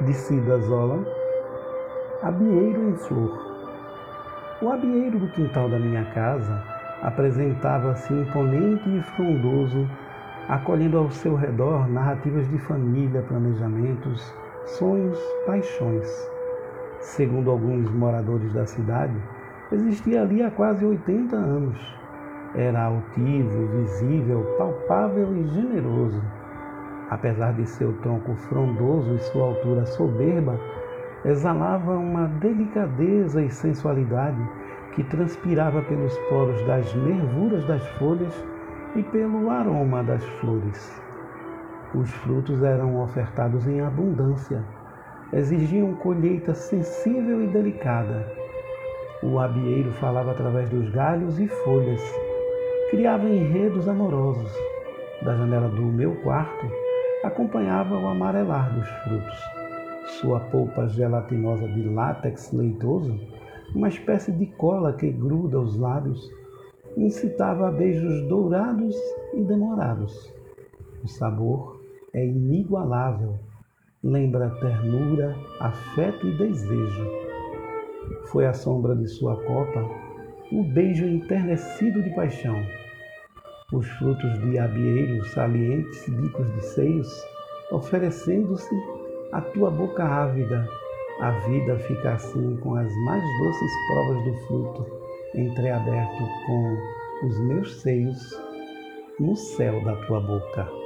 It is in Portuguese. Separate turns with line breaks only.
de Cida Zola, Abieiro em Flor. O abieiro do quintal da minha casa apresentava-se imponente e frondoso, acolhendo ao seu redor narrativas de família, planejamentos, sonhos, paixões. Segundo alguns moradores da cidade, existia ali há quase 80 anos. Era altivo, visível, palpável e generoso apesar de seu tronco frondoso e sua altura soberba, exalava uma delicadeza e sensualidade que transpirava pelos poros das nervuras das folhas e pelo aroma das flores. Os frutos eram ofertados em abundância, exigiam colheita sensível e delicada. O abieiro falava através dos galhos e folhas, criava enredos amorosos. Da janela do meu quarto, acompanhava o amarelar dos frutos. Sua polpa gelatinosa de látex leitoso, uma espécie de cola que gruda os lábios, incitava a beijos dourados e demorados. O sabor é inigualável, lembra ternura, afeto e desejo. Foi a sombra de sua copa o beijo enternecido de paixão os frutos de abieiros salientes bicos de seios, oferecendo-se à tua boca ávida. A vida fica assim com as mais doces provas do fruto, entreaberto com os meus seios no céu da tua boca.